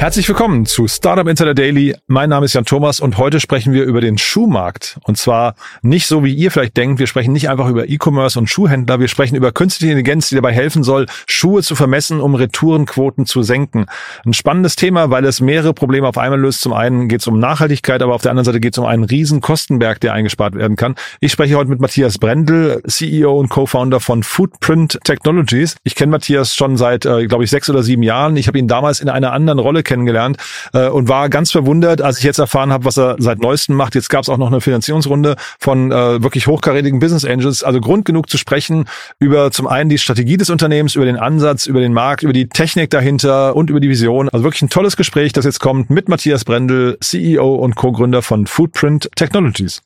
Herzlich willkommen zu Startup Insider Daily. Mein Name ist Jan Thomas und heute sprechen wir über den Schuhmarkt. Und zwar nicht so, wie ihr vielleicht denkt. Wir sprechen nicht einfach über E-Commerce und Schuhhändler. Wir sprechen über künstliche Intelligenz, die dabei helfen soll, Schuhe zu vermessen, um Retourenquoten zu senken. Ein spannendes Thema, weil es mehrere Probleme auf einmal löst. Zum einen geht es um Nachhaltigkeit, aber auf der anderen Seite geht es um einen riesen Kostenberg, der eingespart werden kann. Ich spreche heute mit Matthias Brendel, CEO und Co-Founder von Footprint Technologies. Ich kenne Matthias schon seit, äh, glaube ich, sechs oder sieben Jahren. Ich habe ihn damals in einer anderen Rolle kennengelernt äh, und war ganz verwundert, als ich jetzt erfahren habe, was er seit neuestem macht. Jetzt gab es auch noch eine Finanzierungsrunde von äh, wirklich hochkarätigen Business Angels. Also Grund genug zu sprechen über zum einen die Strategie des Unternehmens, über den Ansatz, über den Markt, über die Technik dahinter und über die Vision. Also wirklich ein tolles Gespräch, das jetzt kommt mit Matthias Brendel, CEO und Co-Gründer von Footprint Technologies.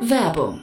Werbung.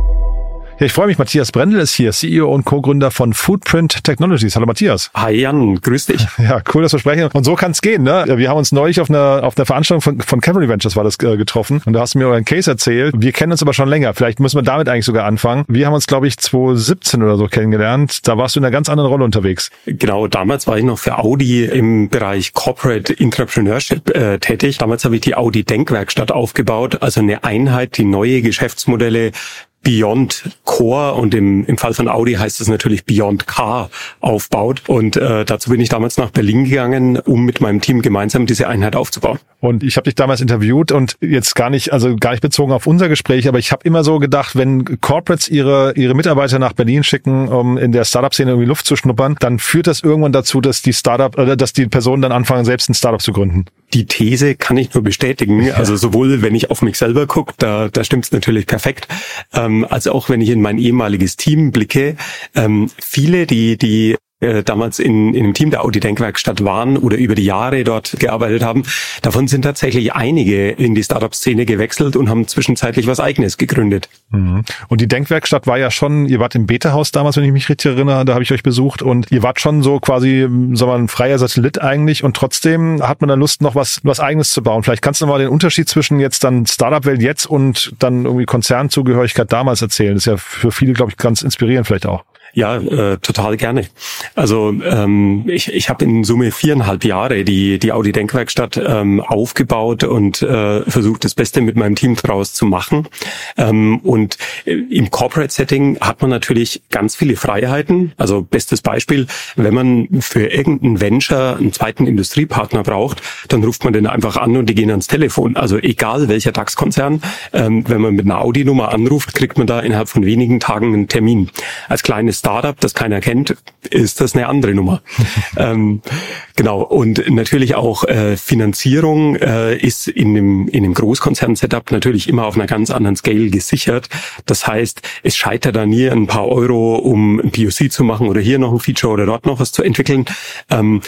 Ja, ich freue mich, Matthias Brendel ist hier, CEO und Co-Gründer von Footprint Technologies. Hallo Matthias. Hi Jan, grüß dich. Ja, cool, dass wir sprechen. Und so kann es gehen, ne? Wir haben uns neulich auf einer, auf einer Veranstaltung von, von Cavalry Ventures war das äh, getroffen und da hast du mir euren Case erzählt. Wir kennen uns aber schon länger. Vielleicht müssen wir damit eigentlich sogar anfangen. Wir haben uns, glaube ich, 2017 oder so kennengelernt. Da warst du in einer ganz anderen Rolle unterwegs. Genau, damals war ich noch für Audi im Bereich Corporate Entrepreneurship äh, tätig. Damals habe ich die Audi Denkwerkstatt aufgebaut, also eine Einheit, die neue Geschäftsmodelle Beyond Core und im, im Fall von Audi heißt es natürlich Beyond Car aufbaut. Und äh, dazu bin ich damals nach Berlin gegangen, um mit meinem Team gemeinsam diese Einheit aufzubauen. Und ich habe dich damals interviewt und jetzt gar nicht, also gar nicht bezogen auf unser Gespräch, aber ich habe immer so gedacht, wenn Corporates ihre ihre Mitarbeiter nach Berlin schicken, um in der Startup-Szene irgendwie Luft zu schnuppern, dann führt das irgendwann dazu, dass die Startup oder dass die Personen dann anfangen, selbst ein Startup zu gründen. Die These kann ich nur bestätigen. Also sowohl, wenn ich auf mich selber gucke, da, da stimmt es natürlich perfekt, ähm, als auch wenn ich in mein ehemaliges Team blicke. Ähm, viele, die die äh, damals in, in dem Team der Audi Denkwerkstatt waren oder über die Jahre dort gearbeitet haben, davon sind tatsächlich einige in die Startup-Szene gewechselt und haben zwischenzeitlich was eigenes gegründet. Mhm. Und die Denkwerkstatt war ja schon, ihr wart im Beta-Haus damals, wenn ich mich richtig erinnere, da habe ich euch besucht und ihr wart schon so quasi, sagen wir mal, ein freier Satellit eigentlich und trotzdem hat man da Lust, noch was, was eigenes zu bauen. Vielleicht kannst du mal den Unterschied zwischen jetzt dann Startup-Welt jetzt und dann irgendwie Konzernzugehörigkeit damals erzählen. Das ist ja für viele, glaube ich, ganz inspirierend vielleicht auch. Ja, äh, total gerne. Also ähm, ich, ich habe in Summe viereinhalb Jahre die, die Audi Denkwerkstatt ähm, aufgebaut und äh, versucht, das Beste mit meinem Team draus zu machen. Ähm, und im Corporate-Setting hat man natürlich ganz viele Freiheiten. Also bestes Beispiel, wenn man für irgendeinen Venture einen zweiten Industriepartner braucht, dann ruft man den einfach an und die gehen ans Telefon. Also egal welcher DAX-Konzern, ähm, wenn man mit einer Audi-Nummer anruft, kriegt man da innerhalb von wenigen Tagen einen Termin. Als kleines Startup, das keiner kennt, ist das eine andere Nummer. ähm, genau. Und natürlich auch äh, Finanzierung äh, ist in dem, in dem Großkonzern-Setup natürlich immer auf einer ganz anderen Scale gesichert. Das heißt, es scheitert da nie ein paar Euro, um ein POC zu machen oder hier noch ein Feature oder dort noch was zu entwickeln. Ähm,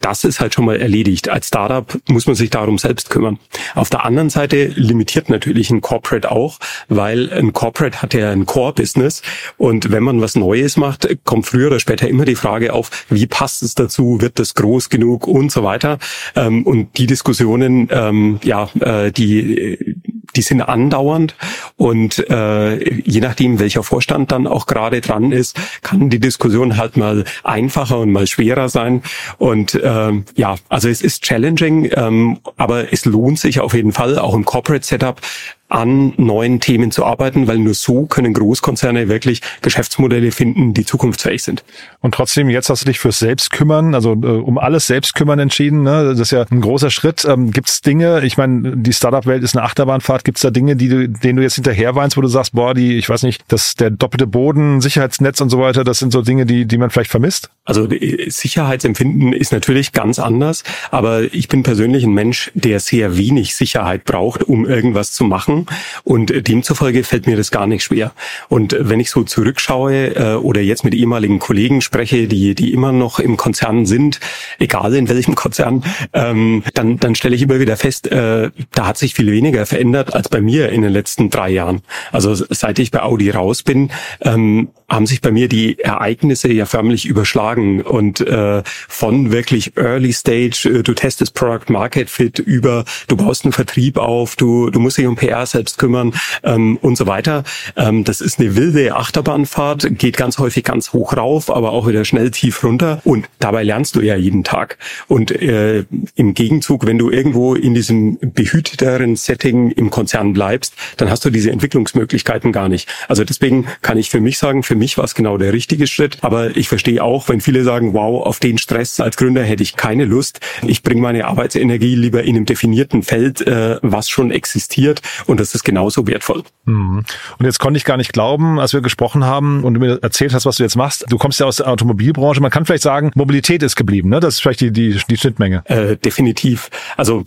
das ist halt schon mal erledigt. Als Startup muss man sich darum selbst kümmern. Auf der anderen Seite limitiert natürlich ein Corporate auch, weil ein Corporate hat ja ein Core-Business und wenn man was Neues macht, kommt früher oder später immer die Frage auf, wie passt es dazu, wird das groß genug und so weiter. Ähm, und die Diskussionen, ähm, ja, äh, die die sind andauernd und äh, je nachdem, welcher Vorstand dann auch gerade dran ist, kann die Diskussion halt mal einfacher und mal schwerer sein. Und ähm, ja, also es ist challenging, ähm, aber es lohnt sich auf jeden Fall, auch im Corporate Setup an neuen Themen zu arbeiten, weil nur so können Großkonzerne wirklich Geschäftsmodelle finden, die zukunftsfähig sind. Und trotzdem, jetzt hast du dich fürs Selbstkümmern, also äh, um alles Selbstkümmern entschieden. Ne? Das ist ja ein großer Schritt. Ähm, Gibt es Dinge, ich meine, die Startup-Welt ist eine Achterbahnfahrt, gibt es da Dinge, die du, denen du jetzt hinterher weinst, wo du sagst, boah, die, ich weiß nicht, das, der doppelte Boden, Sicherheitsnetz und so weiter, das sind so Dinge, die, die man vielleicht vermisst? Also Sicherheitsempfinden ist natürlich ganz anders, aber ich bin persönlich ein Mensch, der sehr wenig Sicherheit braucht, um irgendwas zu machen machen. Und demzufolge fällt mir das gar nicht schwer. Und wenn ich so zurückschaue äh, oder jetzt mit ehemaligen Kollegen spreche, die, die immer noch im Konzern sind, egal in welchem Konzern, ähm, dann, dann stelle ich immer wieder fest, äh, da hat sich viel weniger verändert als bei mir in den letzten drei Jahren. Also seit ich bei Audi raus bin, ähm, haben sich bei mir die Ereignisse ja förmlich überschlagen und äh, von wirklich Early Stage, äh, du testest Product Market Fit über, du baust einen Vertrieb auf, du, du musst dich um PR selbst kümmern ähm, und so weiter. Ähm, das ist eine wilde Achterbahnfahrt, geht ganz häufig ganz hoch rauf, aber auch wieder schnell tief runter und dabei lernst du ja jeden Tag. Und äh, im Gegenzug, wenn du irgendwo in diesem behüteteren Setting im Konzern bleibst, dann hast du diese Entwicklungsmöglichkeiten gar nicht. Also deswegen kann ich für mich sagen, für mich war es genau der richtige Schritt. Aber ich verstehe auch, wenn viele sagen, wow, auf den Stress als Gründer hätte ich keine Lust. Ich bringe meine Arbeitsenergie lieber in einem definierten Feld, äh, was schon existiert. Und das ist genauso wertvoll. Mhm. Und jetzt konnte ich gar nicht glauben, als wir gesprochen haben und du mir erzählt hast, was du jetzt machst. Du kommst ja aus der Automobilbranche. Man kann vielleicht sagen, Mobilität ist geblieben. Ne? Das ist vielleicht die, die, die Schnittmenge. Äh, definitiv. Also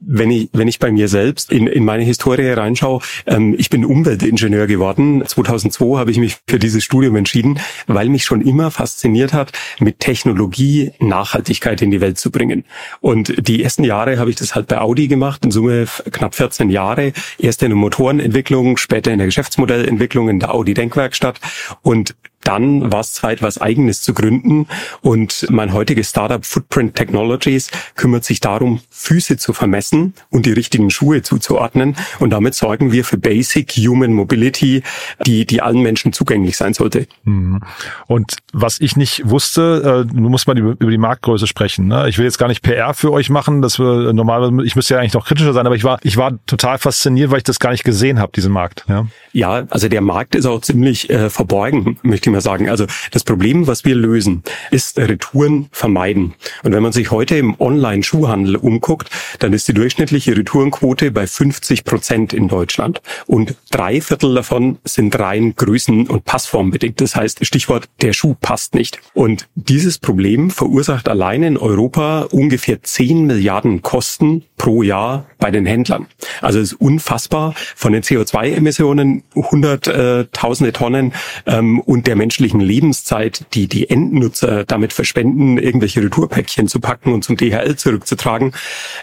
wenn ich, wenn ich bei mir selbst in, in meine Historie reinschaue, ähm, ich bin Umweltingenieur geworden. 2002 habe ich mich für dieses Studium entschieden, weil mich schon immer fasziniert hat, mit Technologie Nachhaltigkeit in die Welt zu bringen. Und die ersten Jahre habe ich das halt bei Audi gemacht, in Summe knapp 14 Jahre. Erst in der Motorenentwicklung, später in der Geschäftsmodellentwicklung in der Audi Denkwerkstatt. Und dann war es Zeit, was eigenes zu gründen. Und mein heutiges Startup Footprint Technologies kümmert sich darum, Füße zu vermessen und die richtigen Schuhe zuzuordnen. Und damit sorgen wir für Basic Human Mobility, die, die allen Menschen zugänglich sein sollte. Mhm. Und was ich nicht wusste, äh, du musst mal über, die Marktgröße sprechen. Ne? Ich will jetzt gar nicht PR für euch machen, dass wir normal, ich müsste ja eigentlich noch kritischer sein, aber ich war, ich war total fasziniert, weil ich das gar nicht gesehen habe, diesen Markt. Ja, ja also der Markt ist auch ziemlich äh, verborgen, möchte mal sagen. Also das Problem, was wir lösen, ist Retouren vermeiden. Und wenn man sich heute im Online-Schuhhandel umguckt, dann ist die durchschnittliche Retourenquote bei 50 Prozent in Deutschland. Und drei Viertel davon sind rein Größen- und Passformbedingt. Das heißt, Stichwort, der Schuh passt nicht. Und dieses Problem verursacht allein in Europa ungefähr 10 Milliarden Kosten pro Jahr bei den Händlern. Also es ist unfassbar von den CO2-Emissionen hunderttausende Tonnen ähm, und der menschlichen Lebenszeit, die die Endnutzer damit verschwenden, irgendwelche Retourpäckchen zu packen und zum DHL zurückzutragen,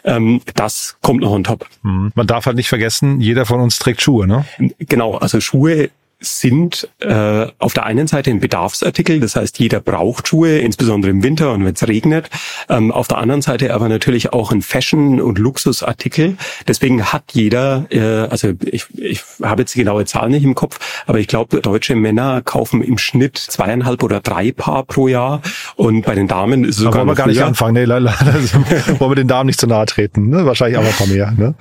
ähm, das kommt noch on top. Mhm. Man darf halt nicht vergessen, jeder von uns trägt Schuhe, ne? Genau, also Schuhe sind äh, auf der einen Seite ein Bedarfsartikel, das heißt, jeder braucht Schuhe, insbesondere im Winter und wenn es regnet. Ähm, auf der anderen Seite aber natürlich auch ein Fashion- und Luxusartikel. Deswegen hat jeder, äh, also ich, ich habe jetzt die genaue Zahl nicht im Kopf, aber ich glaube, deutsche Männer kaufen im Schnitt zweieinhalb oder drei Paar pro Jahr und bei den Damen ist es sogar wollen wir gar nicht anfangen. Nee, leider, wollen wir den Damen nicht zu nahe treten. Ne? Wahrscheinlich auch ein paar mehr. Ne?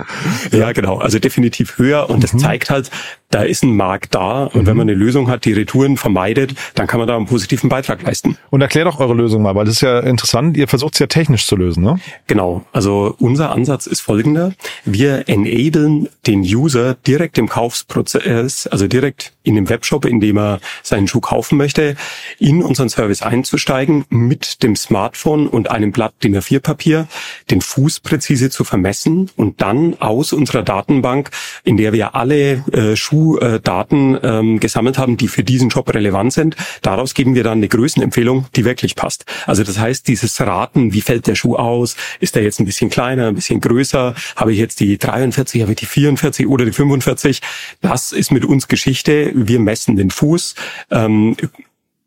Ja. genau. Also definitiv höher und das mhm. zeigt halt, da ist ein Markt da und mhm. wenn man eine Lösung hat, die Retouren vermeidet, dann kann man da einen positiven Beitrag leisten. Und erklär doch eure Lösung mal, weil das ist ja interessant. Ihr versucht es ja technisch zu lösen, ne? Genau. Also unser Ansatz ist folgender. Wir enablen den User direkt im Kaufsprozess, also direkt in dem Webshop, in dem er seinen Schuh kaufen möchte, in unseren Service einzusteigen, mit dem Smartphone und einem Blatt DIN A4-Papier den Fuß präzise zu vermessen und dann aus unserer Datenbank, in der wir alle äh, Schuhdaten ähm, gesammelt haben, die für diesen Job relevant sind. Daraus geben wir dann eine Größenempfehlung, die wirklich passt. Also das heißt, dieses Raten, wie fällt der Schuh aus? Ist der jetzt ein bisschen kleiner, ein bisschen größer? Habe ich jetzt die 43, habe ich die 44 oder die 45? Das ist mit uns Geschichte. Wir messen den Fuß. Ähm,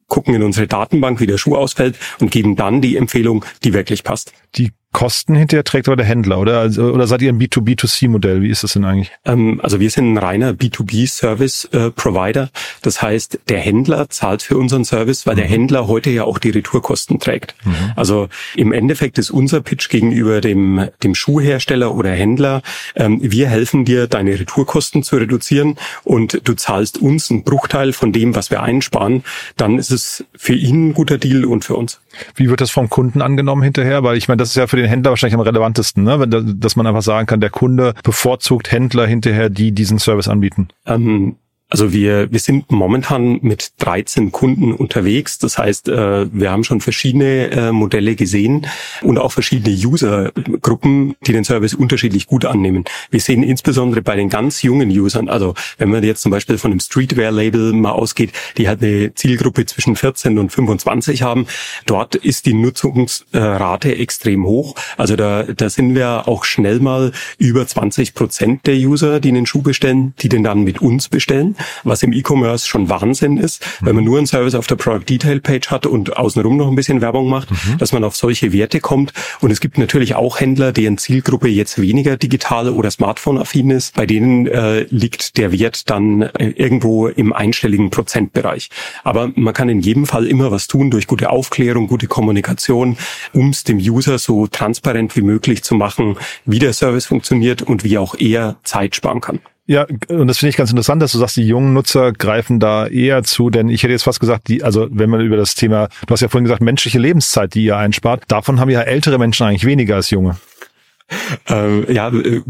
gucken in unsere Datenbank, wie der Schuh ausfällt und geben dann die Empfehlung, die wirklich passt. Die Kosten hinterher trägt aber der Händler, oder? Also, oder seid ihr ein B2B2C-Modell? Wie ist das denn eigentlich? Ähm, also wir sind ein reiner B2B-Service-Provider. Äh, das heißt, der Händler zahlt für unseren Service, weil mhm. der Händler heute ja auch die Retourkosten trägt. Mhm. Also im Endeffekt ist unser Pitch gegenüber dem, dem Schuhhersteller oder Händler, ähm, wir helfen dir, deine Retourkosten zu reduzieren und du zahlst uns einen Bruchteil von dem, was wir einsparen. Dann ist es für ihn ein guter Deal und für uns. Wie wird das vom Kunden angenommen hinterher? Weil ich meine, das ist ja für den Händler wahrscheinlich am relevantesten, ne? Wenn, dass man einfach sagen kann, der Kunde bevorzugt Händler hinterher, die diesen Service anbieten. Ähm, also wir, wir sind momentan mit 13 Kunden unterwegs. Das heißt, äh, wir haben schon verschiedene äh, Modelle gesehen und auch verschiedene Usergruppen, die den Service unterschiedlich gut annehmen. Wir sehen insbesondere bei den ganz jungen Usern, also wenn man jetzt zum Beispiel von einem Streetwear-Label mal ausgeht, die halt eine Zielgruppe zwischen 14 und 25 haben, dort ist die Nutzungsrate extrem hoch. Also da, da sind wir auch schnell mal über 20 Prozent der User, die einen Schuh bestellen, die den dann mit uns bestellen was im E-Commerce schon Wahnsinn ist, wenn man nur einen Service auf der Product Detail Page hat und außenrum noch ein bisschen Werbung macht, mhm. dass man auf solche Werte kommt. Und es gibt natürlich auch Händler, deren Zielgruppe jetzt weniger digital oder Smartphone-affin ist. Bei denen äh, liegt der Wert dann äh, irgendwo im einstelligen Prozentbereich. Aber man kann in jedem Fall immer was tun durch gute Aufklärung, gute Kommunikation, um es dem User so transparent wie möglich zu machen, wie der Service funktioniert und wie auch er Zeit sparen kann. Ja, und das finde ich ganz interessant, dass du sagst, die jungen Nutzer greifen da eher zu, denn ich hätte jetzt fast gesagt, die, also wenn man über das Thema, du hast ja vorhin gesagt, menschliche Lebenszeit, die ihr einspart, davon haben ja ältere Menschen eigentlich weniger als junge. Ähm, ja, äh,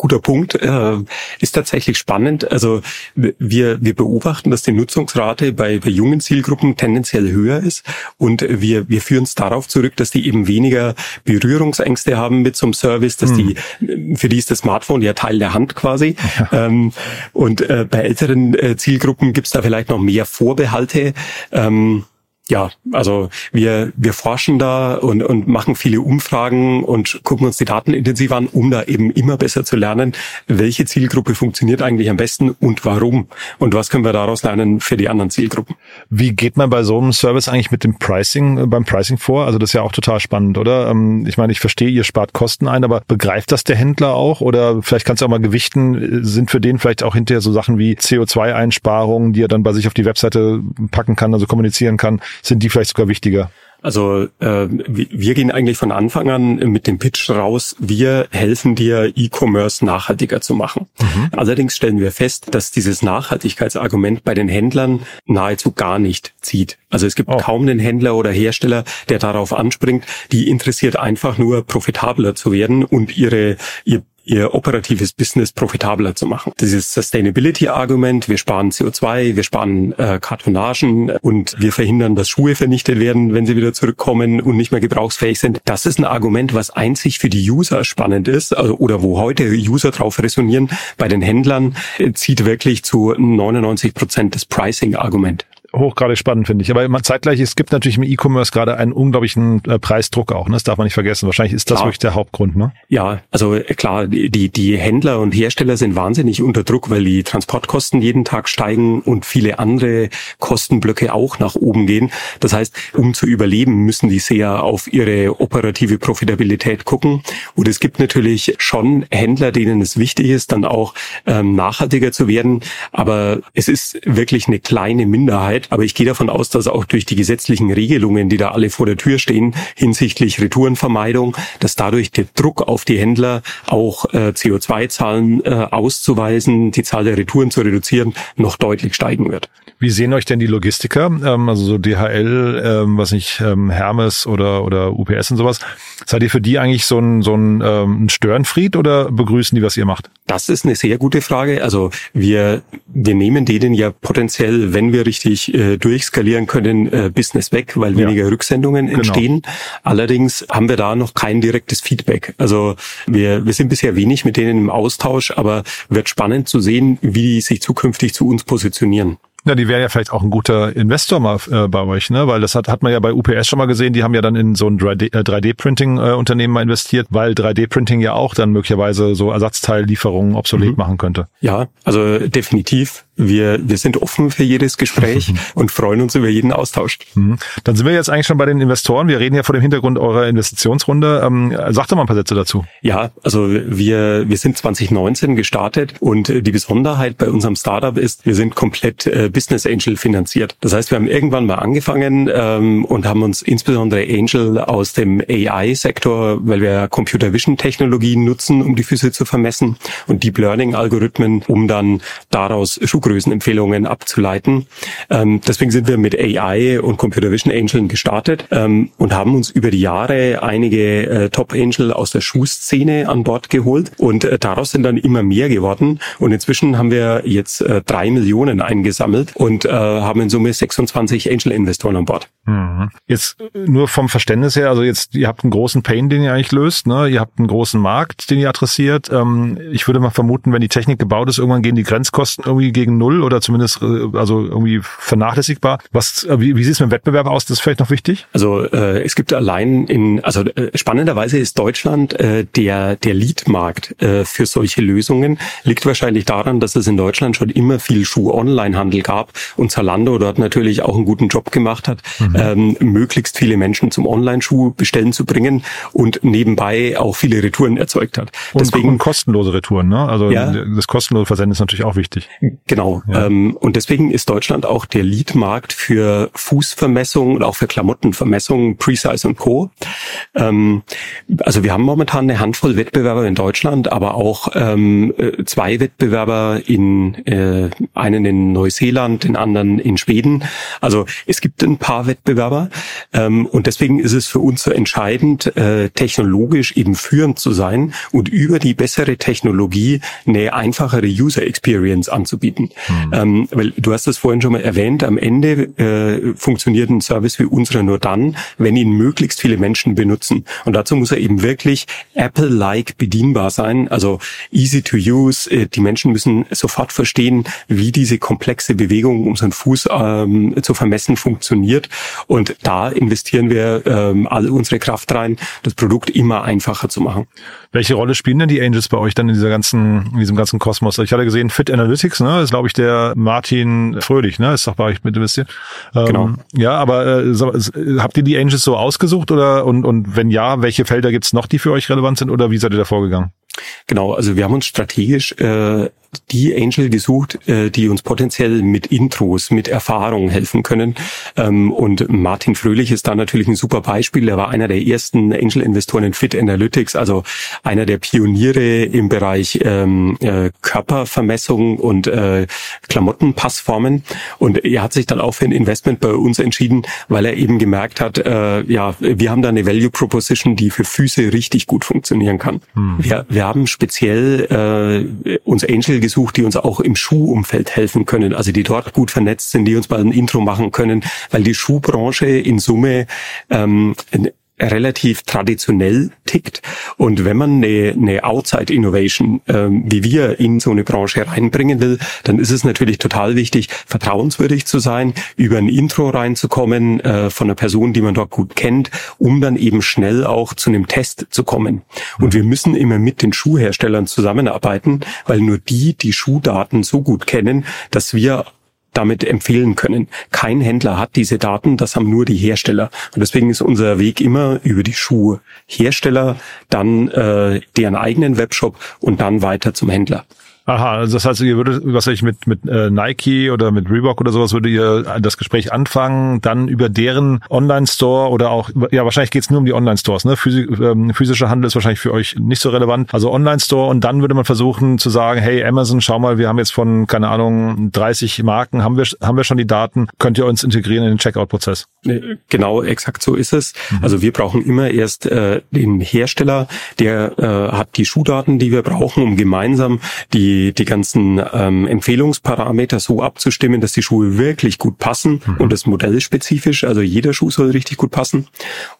guter Punkt. Äh, ist tatsächlich spannend. Also wir, wir beobachten, dass die Nutzungsrate bei, bei jungen Zielgruppen tendenziell höher ist und wir, wir führen es darauf zurück, dass die eben weniger Berührungsängste haben mit so einem Service, dass hm. die, für die ist das Smartphone ja Teil der Hand quasi. Ähm, und äh, bei älteren äh, Zielgruppen gibt es da vielleicht noch mehr Vorbehalte. Ähm, ja, also wir, wir forschen da und, und machen viele Umfragen und gucken uns die Daten intensiv an, um da eben immer besser zu lernen, welche Zielgruppe funktioniert eigentlich am besten und warum und was können wir daraus lernen für die anderen Zielgruppen. Wie geht man bei so einem Service eigentlich mit dem Pricing, äh, beim Pricing vor? Also das ist ja auch total spannend, oder? Ähm, ich meine, ich verstehe, ihr spart Kosten ein, aber begreift das der Händler auch? Oder vielleicht kannst du auch mal gewichten, sind für den vielleicht auch hinterher so Sachen wie CO2-Einsparungen, die er dann bei sich auf die Webseite packen kann, also kommunizieren kann, sind die vielleicht sogar wichtiger? Also äh, wir gehen eigentlich von Anfang an mit dem Pitch raus, wir helfen dir, E-Commerce nachhaltiger zu machen. Mhm. Allerdings stellen wir fest, dass dieses Nachhaltigkeitsargument bei den Händlern nahezu gar nicht zieht. Also es gibt oh. kaum einen Händler oder Hersteller, der darauf anspringt. Die interessiert einfach nur profitabler zu werden und ihre ihr ihr operatives Business profitabler zu machen. Dieses Sustainability-Argument, wir sparen CO2, wir sparen äh, Kartonagen und wir verhindern, dass Schuhe vernichtet werden, wenn sie wieder zurückkommen und nicht mehr gebrauchsfähig sind. Das ist ein Argument, was einzig für die User spannend ist also, oder wo heute User drauf resonieren. Bei den Händlern äh, zieht wirklich zu 99 Prozent das Pricing-Argument hochgradig spannend, finde ich. Aber zeitgleich, es gibt natürlich im E-Commerce gerade einen unglaublichen äh, Preisdruck auch, ne? Das darf man nicht vergessen. Wahrscheinlich ist das klar. wirklich der Hauptgrund, ne? Ja, also äh, klar, die, die Händler und Hersteller sind wahnsinnig unter Druck, weil die Transportkosten jeden Tag steigen und viele andere Kostenblöcke auch nach oben gehen. Das heißt, um zu überleben, müssen die sehr auf ihre operative Profitabilität gucken. Und es gibt natürlich schon Händler, denen es wichtig ist, dann auch ähm, nachhaltiger zu werden. Aber es ist wirklich eine kleine Minderheit, Zeit. Aber ich gehe davon aus, dass auch durch die gesetzlichen Regelungen, die da alle vor der Tür stehen, hinsichtlich Retourenvermeidung, dass dadurch der Druck auf die Händler, auch äh, CO2-Zahlen äh, auszuweisen, die Zahl der Retouren zu reduzieren, noch deutlich steigen wird. Wie sehen euch denn die Logistiker, ähm, also so DHL, ähm, was nicht, ähm, Hermes oder, oder UPS und sowas? Seid ihr für die eigentlich so ein, so ein, ähm, ein Störenfried oder begrüßen die, was ihr macht? Das ist eine sehr gute Frage. Also wir, wir nehmen denen ja potenziell, wenn wir richtig äh, durchskalieren können, äh, Business weg, weil ja. weniger Rücksendungen genau. entstehen. Allerdings haben wir da noch kein direktes Feedback. Also wir, wir sind bisher wenig mit denen im Austausch, aber wird spannend zu sehen, wie die sich zukünftig zu uns positionieren. Ja, die wären ja vielleicht auch ein guter Investor mal äh, bei euch, ne? Weil das hat, hat man ja bei UPS schon mal gesehen, die haben ja dann in so ein 3D-Printing-Unternehmen äh, mal investiert, weil 3D-Printing ja auch dann möglicherweise so Ersatzteillieferungen obsolet mhm. machen könnte. Ja, also definitiv. Wir, wir sind offen für jedes Gespräch und freuen uns über jeden Austausch. Mhm. Dann sind wir jetzt eigentlich schon bei den Investoren. Wir reden ja vor dem Hintergrund eurer Investitionsrunde. Ähm, sag doch mal ein paar Sätze dazu. Ja, also wir, wir sind 2019 gestartet und die Besonderheit bei unserem Startup ist, wir sind komplett äh, Business Angel finanziert. Das heißt, wir haben irgendwann mal angefangen ähm, und haben uns insbesondere Angel aus dem AI-Sektor, weil wir Computer Vision Technologien nutzen, um die Füße zu vermessen und Deep Learning Algorithmen, um dann daraus Schuhgrößenempfehlungen abzuleiten. Ähm, deswegen sind wir mit AI und Computer Vision Angeln gestartet ähm, und haben uns über die Jahre einige äh, Top Angel aus der Schuhszene an Bord geholt und äh, daraus sind dann immer mehr geworden und inzwischen haben wir jetzt äh, drei Millionen eingesammelt und äh, haben in Summe 26 Angel Investoren an Bord. Mhm. Jetzt nur vom Verständnis her, also jetzt ihr habt einen großen Pain, den ihr eigentlich löst, ne? Ihr habt einen großen Markt, den ihr adressiert. Ähm, ich würde mal vermuten, wenn die Technik gebaut ist, irgendwann gehen die Grenzkosten irgendwie gegen null oder zumindest äh, also irgendwie vernachlässigbar. Was, äh, wie, wie sieht es mit dem Wettbewerb aus? Das ist vielleicht noch wichtig? Also äh, es gibt allein in, also äh, spannenderweise ist Deutschland äh, der der Leadmarkt äh, für solche Lösungen. Liegt wahrscheinlich daran, dass es in Deutschland schon immer viel Schuh-Online-Handel gab und Zalando dort natürlich auch einen guten Job gemacht hat, mhm. Ähm, möglichst viele Menschen zum Online-Schuh bestellen zu bringen und nebenbei auch viele Retouren erzeugt hat. Und, Deswegen und kostenlose Retouren, ne? Also ja, das kostenlose Versenden ist natürlich auch wichtig. Genau. Ja. Ähm, und deswegen ist Deutschland auch der Leadmarkt für Fußvermessung und auch für Klamottenvermessung, Precise und Co. Ähm, also wir haben momentan eine Handvoll Wettbewerber in Deutschland, aber auch ähm, äh, zwei Wettbewerber in äh, einen in Neuseeland, den anderen in Schweden. Also es gibt ein paar Wettbewerber ähm, und deswegen ist es für uns so entscheidend, äh, technologisch eben führend zu sein und über die bessere Technologie eine einfachere User Experience anzubieten. Mhm. Ähm, weil du hast es vorhin schon mal erwähnt, am Ende äh, funktioniert ein Service wie unserer nur dann, wenn ihn möglichst viele Menschen benutzen. Und dazu muss er eben wirklich Apple-like bedienbar sein, also easy to use. Äh, die Menschen müssen sofort verstehen, wie diese komplexe Bewegung, um seinen Fuß ähm, zu vermessen, funktioniert. Und da investieren wir ähm, alle unsere Kraft rein, das Produkt immer einfacher zu machen. Welche Rolle spielen denn die Angels bei euch dann in dieser ganzen, in diesem ganzen Kosmos? Ich hatte gesehen, Fit Analytics, ne, ist glaube ich der Martin Fröhlich, ne, ist doch bei euch mit investiert. Ähm, genau. Ja, aber äh, habt ihr die Angels so ausgesucht oder und und wenn ja, welche Felder gibt's noch, die für euch relevant sind oder wie seid ihr da vorgegangen? Genau, also wir haben uns strategisch äh, die Angel gesucht, äh, die uns potenziell mit Intros, mit Erfahrung helfen können. Ähm, und Martin Fröhlich ist da natürlich ein super Beispiel. Er war einer der ersten Angel-Investoren in Fit Analytics, also einer der Pioniere im Bereich ähm, äh, Körpervermessung und äh, Klamottenpassformen. Und er hat sich dann auch für ein Investment bei uns entschieden, weil er eben gemerkt hat, äh, ja, wir haben da eine Value Proposition, die für Füße richtig gut funktionieren kann. Hm. Wir, wir haben speziell äh, uns Angel gesucht, die uns auch im Schuhumfeld helfen können, also die dort gut vernetzt sind, die uns mal ein Intro machen können, weil die Schuhbranche in Summe ähm, relativ traditionell tickt. Und wenn man eine, eine Outside Innovation, ähm, wie wir in so eine Branche reinbringen will, dann ist es natürlich total wichtig, vertrauenswürdig zu sein, über ein Intro reinzukommen äh, von einer Person, die man dort gut kennt, um dann eben schnell auch zu einem Test zu kommen. Und wir müssen immer mit den Schuhherstellern zusammenarbeiten, weil nur die die Schuhdaten so gut kennen, dass wir damit empfehlen können. Kein Händler hat diese Daten, das haben nur die Hersteller. Und deswegen ist unser Weg immer über die Schuhhersteller, dann äh, deren eigenen Webshop und dann weiter zum Händler. Aha, also das heißt, ihr würdet, was weiß ich, mit, mit äh, Nike oder mit Reebok oder sowas, würdet ihr das Gespräch anfangen, dann über deren Online-Store oder auch, ja, wahrscheinlich geht's nur um die Online-Stores, ne? Physi ähm, physischer Handel ist wahrscheinlich für euch nicht so relevant. Also Online-Store und dann würde man versuchen zu sagen, hey Amazon, schau mal, wir haben jetzt von, keine Ahnung, 30 Marken, haben wir, haben wir schon die Daten, könnt ihr uns integrieren in den Checkout-Prozess? Genau, exakt so ist es. Mhm. Also wir brauchen immer erst äh, den Hersteller, der äh, hat die Schuhdaten, die wir brauchen, um gemeinsam die die, die ganzen ähm, Empfehlungsparameter so abzustimmen, dass die Schuhe wirklich gut passen mhm. und das Modell spezifisch, also jeder Schuh soll richtig gut passen.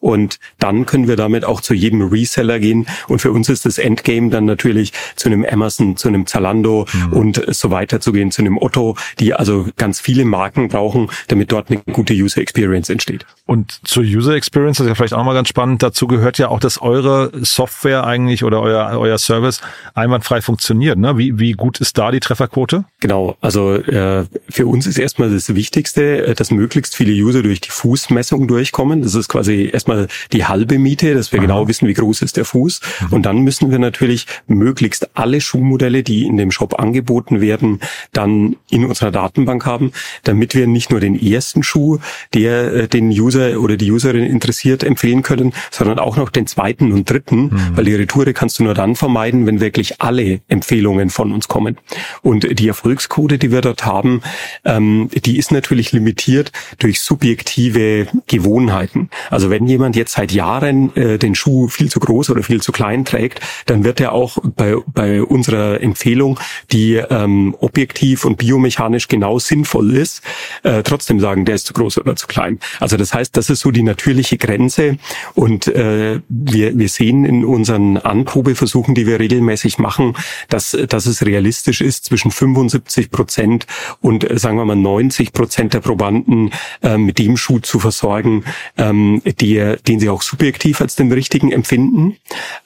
Und dann können wir damit auch zu jedem Reseller gehen. Und für uns ist das Endgame dann natürlich zu einem Amazon, zu einem Zalando mhm. und so weiter zu gehen, zu einem Otto, die also ganz viele Marken brauchen, damit dort eine gute User Experience entsteht. Und zur User Experience, das ist ja vielleicht auch mal ganz spannend, dazu gehört ja auch, dass eure Software eigentlich oder euer, euer Service einwandfrei funktioniert. Ne? Wie, wie gut ist da die Trefferquote? Genau, also äh, für uns ist erstmal das Wichtigste, äh, dass möglichst viele User durch die Fußmessung durchkommen. Das ist quasi erstmal die halbe Miete, dass wir Aha. genau wissen, wie groß ist der Fuß. Mhm. Und dann müssen wir natürlich möglichst alle Schuhmodelle, die in dem Shop angeboten werden, dann in unserer Datenbank haben, damit wir nicht nur den ersten Schuh, der äh, den User oder die Userin interessiert, empfehlen können, sondern auch noch den zweiten und dritten, mhm. weil die Retoure kannst du nur dann vermeiden, wenn wirklich alle Empfehlungen von uns kommen. Und die Erfolgsquote, die wir dort haben, ähm, die ist natürlich limitiert durch subjektive Gewohnheiten. Also wenn jemand jetzt seit Jahren äh, den Schuh viel zu groß oder viel zu klein trägt, dann wird er auch bei, bei unserer Empfehlung, die ähm, objektiv und biomechanisch genau sinnvoll ist, äh, trotzdem sagen, der ist zu groß oder zu klein. Also das heißt, das ist so die natürliche Grenze und äh, wir, wir sehen in unseren Anprobeversuchen, die wir regelmäßig machen, dass, dass es realistisch ist, zwischen 75 Prozent und äh, sagen wir mal 90 Prozent der Probanden äh, mit dem Schuh zu versorgen, ähm, die, den sie auch subjektiv als den richtigen empfinden.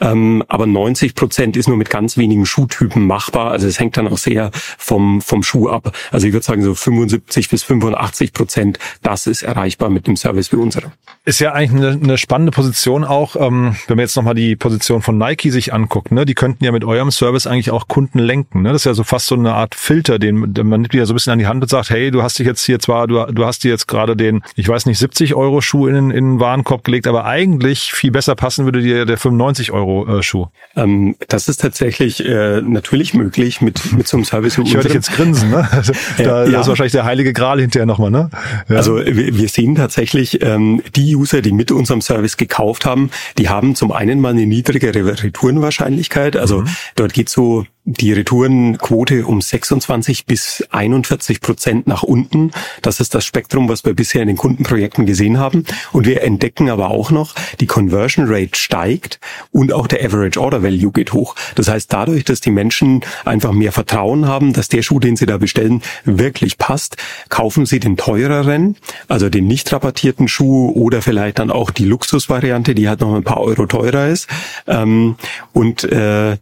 Ähm, aber 90 Prozent ist nur mit ganz wenigen Schuhtypen machbar. Also es hängt dann auch sehr vom, vom Schuh ab. Also ich würde sagen so 75 bis 85 Prozent, das ist erreichbar mit dem Service wie unserem. Ist ja eigentlich eine, eine spannende Position auch, ähm, wenn man jetzt nochmal die Position von Nike sich anguckt. Ne? Die könnten ja mit eurem Service eigentlich auch Kunden lenken. Ne? Das ist ja so fast so eine Art Filter, den man nimmt ja so ein bisschen an die Hand und sagt, hey, du hast dich jetzt hier zwar, du, du hast dir jetzt gerade den, ich weiß nicht, 70 Euro Schuh in, in den Warenkorb gelegt, aber eigentlich viel besser passen würde dir der 95 Euro äh, Schuh. Ähm, das ist tatsächlich äh, natürlich möglich mit, mit so einem Service. Ich höre dich jetzt grinsen, ne? Da, ja. ist wahrscheinlich der heilige Gral hinterher nochmal, ne? Ja. Also wir, wir sehen tatsächlich, ähm, die User, die mit unserem Service gekauft haben, die haben zum einen mal eine niedrigere Retourenwahrscheinlichkeit. Also mhm. dort geht so die Retourenquote um 26 bis 41 Prozent nach unten. Das ist das Spektrum, was wir bisher in den Kundenprojekten gesehen haben. Und wir entdecken aber auch noch, die Conversion Rate steigt und auch der Average Order Value geht hoch. Das heißt, dadurch, dass die Menschen einfach mehr Vertrauen haben, dass der Schuh, den sie da bestellen, wirklich passt, kaufen sie den teureren, also den nicht rabattierten Schuh oder vielleicht dann auch die Luxusvariante, die halt noch ein paar Euro teurer ist. Ähm, und äh,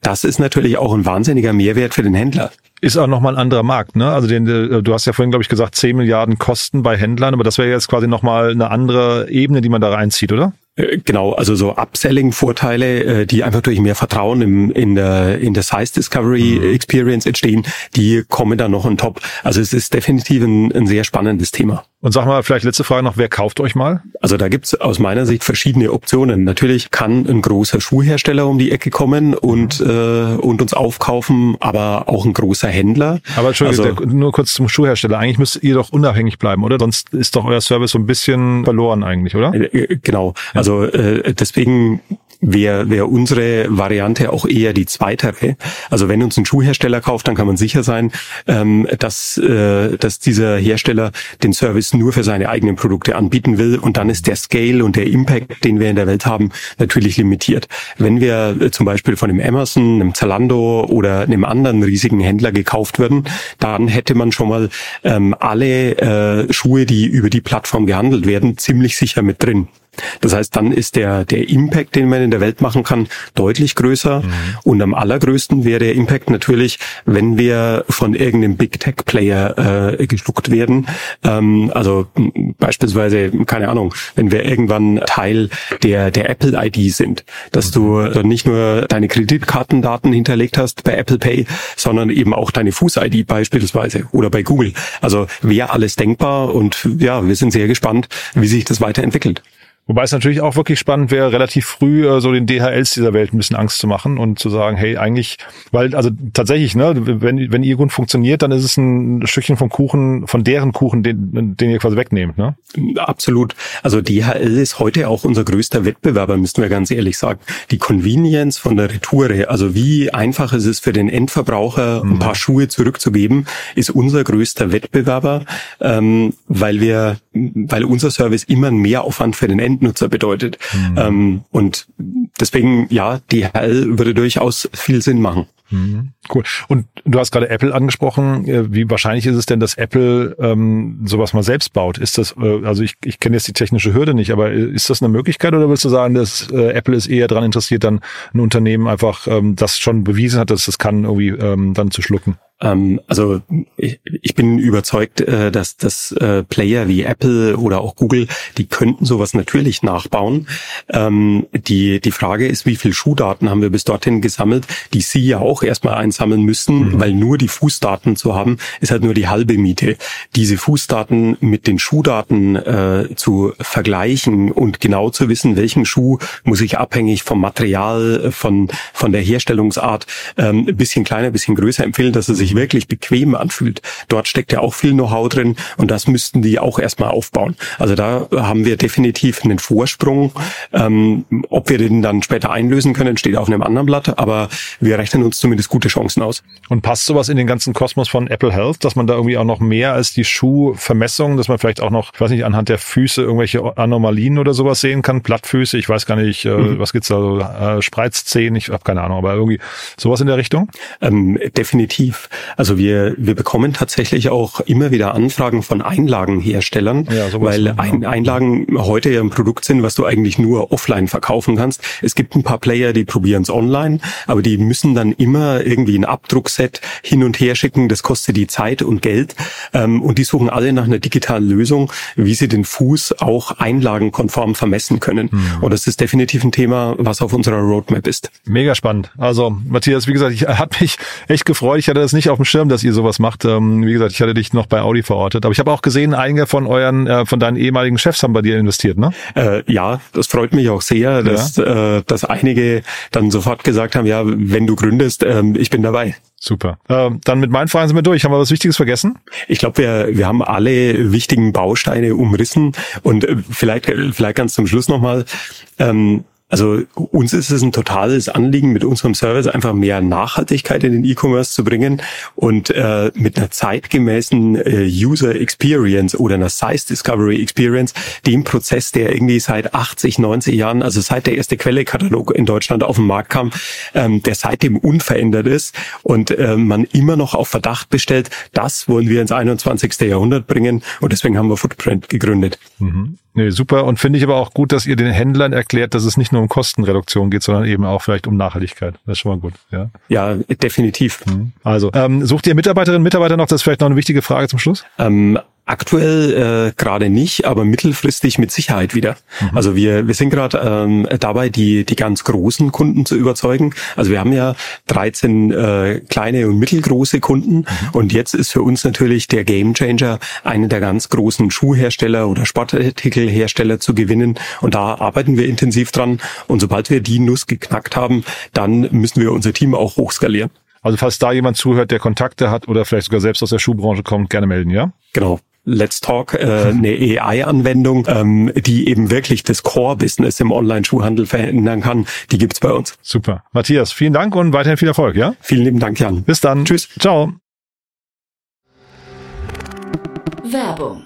das ist natürlich auch ein wahnsinniger Mehrwert für den Händler. Ist auch nochmal ein anderer Markt, ne? Also den, äh, du hast ja vorhin, glaube ich, gesagt, 10 Milliarden Kosten bei Händlern, aber das wäre jetzt quasi nochmal eine andere Ebene, die man da reinzieht, oder? Äh, genau, also so Upselling-Vorteile, die einfach durch mehr Vertrauen im, in der, in der Size Discovery mhm. Experience entstehen, die kommen dann noch on top. Also es ist definitiv ein, ein sehr spannendes Thema. Und sag mal, vielleicht letzte Frage noch, wer kauft euch mal? Also da gibt's aus meiner Sicht verschiedene Optionen. Natürlich kann ein großer Schuhhersteller um die Ecke kommen und, mhm. äh, und uns aufkaufen, aber auch ein großer Händler. Aber Entschuldigung, also, nur kurz zum Schuhhersteller. Eigentlich müsst ihr doch unabhängig bleiben, oder? Sonst ist doch euer Service so ein bisschen verloren eigentlich, oder? Äh, äh, genau. Also äh, deswegen wäre wär unsere Variante auch eher die zweitere. Also wenn uns ein Schuhhersteller kauft, dann kann man sicher sein, ähm, dass, äh, dass dieser Hersteller den Service nur für seine eigenen Produkte anbieten will und dann ist der Scale und der Impact, den wir in der Welt haben, natürlich limitiert. Wenn wir äh, zum Beispiel von einem Amazon, einem Zalando oder einem anderen riesigen Händler gekauft würden, dann hätte man schon mal ähm, alle äh, Schuhe, die über die Plattform gehandelt werden, ziemlich sicher mit drin. Das heißt, dann ist der, der Impact, den man in der Welt machen kann, deutlich größer. Mhm. Und am allergrößten wäre der Impact natürlich, wenn wir von irgendeinem Big Tech Player äh, geschluckt werden. Ähm, also beispielsweise, keine Ahnung, wenn wir irgendwann Teil der, der Apple ID sind, dass du dann nicht nur deine Kreditkartendaten hinterlegt hast bei Apple Pay, sondern eben auch deine Fuß-ID beispielsweise oder bei Google. Also wäre alles denkbar und ja, wir sind sehr gespannt, wie sich das weiterentwickelt. Wobei es natürlich auch wirklich spannend wäre, relativ früh äh, so den DHLs dieser Welt ein bisschen Angst zu machen und zu sagen, hey, eigentlich, weil also tatsächlich, ne, wenn, wenn ihr gut funktioniert, dann ist es ein Stückchen vom Kuchen, von deren Kuchen, den, den ihr quasi wegnehmt, ne? Absolut. Also DHL ist heute auch unser größter Wettbewerber, müssten wir ganz ehrlich sagen. Die Convenience von der Retoure, also wie einfach ist es für den Endverbraucher, ein mhm. paar Schuhe zurückzugeben, ist unser größter Wettbewerber, ähm, weil wir, weil unser Service immer mehr Aufwand für den Endverbraucher Endnutzer bedeutet. Mhm. Ähm, und deswegen, ja, DHL würde durchaus viel Sinn machen. Mhm. Cool. Und du hast gerade Apple angesprochen. Äh, wie wahrscheinlich ist es denn, dass Apple ähm, sowas mal selbst baut? Ist das, äh, also ich, ich kenne jetzt die technische Hürde nicht, aber ist das eine Möglichkeit oder willst du sagen, dass äh, Apple ist eher daran interessiert, dann ein Unternehmen einfach, ähm, das schon bewiesen hat, dass das kann, irgendwie ähm, dann zu schlucken? Ähm, also ich, ich bin überzeugt, äh, dass, dass äh, Player wie Apple oder auch Google, die könnten sowas natürlich nachbauen. Ähm, die, die Frage ist, wie viel Schuhdaten haben wir bis dorthin gesammelt, die Sie ja auch erstmal einsammeln müssen, mhm. weil nur die Fußdaten zu haben, ist halt nur die halbe Miete. Diese Fußdaten mit den Schuhdaten äh, zu vergleichen und genau zu wissen, welchen Schuh muss ich abhängig vom Material, von, von der Herstellungsart ähm, ein bisschen kleiner, ein bisschen größer empfehlen, dass es sich sich wirklich bequem anfühlt. Dort steckt ja auch viel Know-how drin und das müssten die auch erstmal aufbauen. Also da haben wir definitiv einen Vorsprung. Ähm, ob wir den dann später einlösen können, steht auf einem anderen Blatt, aber wir rechnen uns zumindest gute Chancen aus. Und passt sowas in den ganzen Kosmos von Apple Health, dass man da irgendwie auch noch mehr als die Schuhvermessung, dass man vielleicht auch noch, ich weiß nicht, anhand der Füße irgendwelche Anomalien oder sowas sehen kann, Plattfüße, ich weiß gar nicht, äh, mhm. was gibt's da, so, äh, Spreizzehen, ich habe keine Ahnung, aber irgendwie sowas in der Richtung? Ähm, definitiv. Also wir, wir bekommen tatsächlich auch immer wieder Anfragen von Einlagenherstellern, ja, weil Ein, Einlagen heute ja ein Produkt sind, was du eigentlich nur offline verkaufen kannst. Es gibt ein paar Player, die probieren es online, aber die müssen dann immer irgendwie ein Abdruckset hin und her schicken. Das kostet die Zeit und Geld. Ähm, und die suchen alle nach einer digitalen Lösung, wie sie den Fuß auch einlagenkonform vermessen können. Mhm. Und das ist definitiv ein Thema, was auf unserer Roadmap ist. Mega spannend. Also Matthias, wie gesagt, ich hat mich echt gefreut. Ich hatte das nicht nicht auf dem Schirm, dass ihr sowas macht. Ähm, wie gesagt, ich hatte dich noch bei Audi verortet. Aber ich habe auch gesehen, einige von euren, äh, von deinen ehemaligen Chefs haben bei dir investiert, ne? Äh, ja, das freut mich auch sehr, dass, ja. äh, dass einige dann sofort gesagt haben, ja, wenn du gründest, äh, ich bin dabei. Super. Äh, dann mit meinen Fragen sind wir durch. Haben wir was Wichtiges vergessen? Ich glaube, wir, wir haben alle wichtigen Bausteine umrissen und äh, vielleicht, vielleicht ganz zum Schluss nochmal. Ähm, also uns ist es ein totales Anliegen, mit unserem Service einfach mehr Nachhaltigkeit in den E-Commerce zu bringen und äh, mit einer zeitgemäßen äh, User Experience oder einer Size Discovery Experience, dem Prozess, der irgendwie seit 80, 90 Jahren, also seit der erste Quelle-Katalog in Deutschland auf den Markt kam, ähm, der seitdem unverändert ist und äh, man immer noch auf Verdacht bestellt, das wollen wir ins 21. Jahrhundert bringen und deswegen haben wir Footprint gegründet. Mhm. Nee, super. Und finde ich aber auch gut, dass ihr den Händlern erklärt, dass es nicht nur um Kostenreduktion geht, sondern eben auch vielleicht um Nachhaltigkeit. Das ist schon mal gut. Ja, ja definitiv. Mhm. Also, ähm, sucht ihr Mitarbeiterinnen und Mitarbeiter noch? Das ist vielleicht noch eine wichtige Frage zum Schluss. Ähm, Aktuell äh, gerade nicht, aber mittelfristig mit Sicherheit wieder. Mhm. Also wir, wir sind gerade ähm, dabei, die, die ganz großen Kunden zu überzeugen. Also wir haben ja 13 äh, kleine und mittelgroße Kunden mhm. und jetzt ist für uns natürlich der Gamechanger, einen der ganz großen Schuhhersteller oder Sportartikelhersteller zu gewinnen. Und da arbeiten wir intensiv dran. Und sobald wir die Nuss geknackt haben, dann müssen wir unser Team auch hochskalieren. Also falls da jemand zuhört, der Kontakte hat oder vielleicht sogar selbst aus der Schuhbranche kommt, gerne melden, ja? Genau. Let's Talk, äh, eine AI-Anwendung, ähm, die eben wirklich das Core-Business im Online-Schuhhandel verändern kann, die gibt's bei uns. Super. Matthias, vielen Dank und weiterhin viel Erfolg, ja? Vielen lieben Dank, Jan. Bis dann. Tschüss. Ciao. Werbung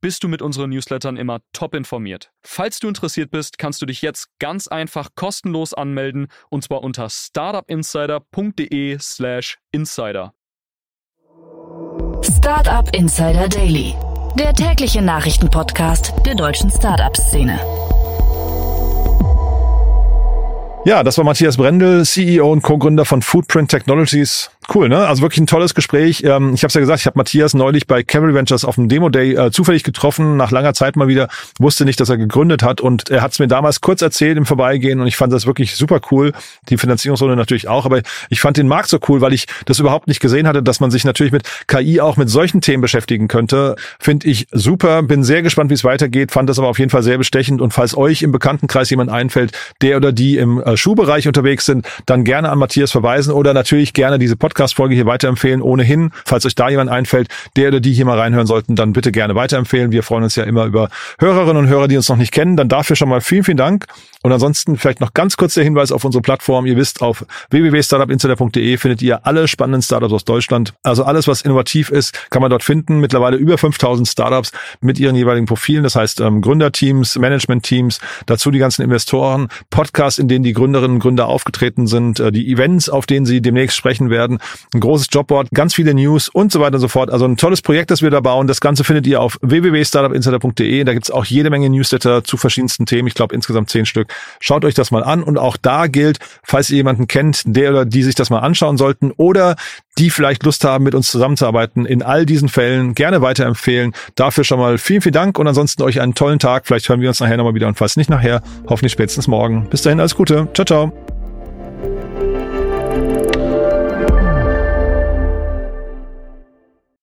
bist du mit unseren Newslettern immer top informiert. Falls du interessiert bist, kannst du dich jetzt ganz einfach kostenlos anmelden und zwar unter startupinsider.de/slash insider. Startup Insider Daily, der tägliche Nachrichtenpodcast der deutschen Startup-Szene. Ja, das war Matthias Brendel, CEO und Co-Gründer von Footprint Technologies. Cool, ne? Also wirklich ein tolles Gespräch. Ähm, ich habe ja gesagt, ich habe Matthias neulich bei Cavalry Ventures auf dem Demo Day äh, zufällig getroffen, nach langer Zeit mal wieder, wusste nicht, dass er gegründet hat und er hat es mir damals kurz erzählt im Vorbeigehen und ich fand das wirklich super cool. Die Finanzierungsrunde natürlich auch, aber ich fand den Markt so cool, weil ich das überhaupt nicht gesehen hatte, dass man sich natürlich mit KI auch mit solchen Themen beschäftigen könnte. Finde ich super, bin sehr gespannt, wie es weitergeht, fand das aber auf jeden Fall sehr bestechend und falls euch im Bekanntenkreis jemand einfällt, der oder die im äh, Schuhbereich unterwegs sind, dann gerne an Matthias verweisen oder natürlich gerne diese Podcast Podcast-Folge hier weiterempfehlen. Ohnehin, falls euch da jemand einfällt, der oder die hier mal reinhören sollten, dann bitte gerne weiterempfehlen. Wir freuen uns ja immer über Hörerinnen und Hörer, die uns noch nicht kennen. Dann dafür schon mal vielen, vielen Dank. Und ansonsten vielleicht noch ganz kurz der Hinweis auf unsere Plattform. Ihr wisst, auf www.startupinsider.de findet ihr alle spannenden Startups aus Deutschland. Also alles, was innovativ ist, kann man dort finden. Mittlerweile über 5000 Startups mit ihren jeweiligen Profilen. Das heißt ähm, Gründerteams, Managementteams, dazu die ganzen Investoren, Podcasts, in denen die Gründerinnen und Gründer aufgetreten sind, äh, die Events, auf denen sie demnächst sprechen werden, ein großes Jobboard, ganz viele News und so weiter und so fort. Also ein tolles Projekt, das wir da bauen. Das Ganze findet ihr auf www.startupinsider.de. Da gibt's auch jede Menge Newsletter zu verschiedensten Themen. Ich glaube insgesamt zehn Stück. Schaut euch das mal an und auch da gilt, falls ihr jemanden kennt, der oder die sich das mal anschauen sollten oder die vielleicht Lust haben, mit uns zusammenzuarbeiten, in all diesen Fällen gerne weiterempfehlen. Dafür schon mal vielen, vielen Dank und ansonsten euch einen tollen Tag. Vielleicht hören wir uns nachher nochmal wieder und falls nicht nachher, hoffentlich spätestens morgen. Bis dahin, alles Gute. Ciao, ciao.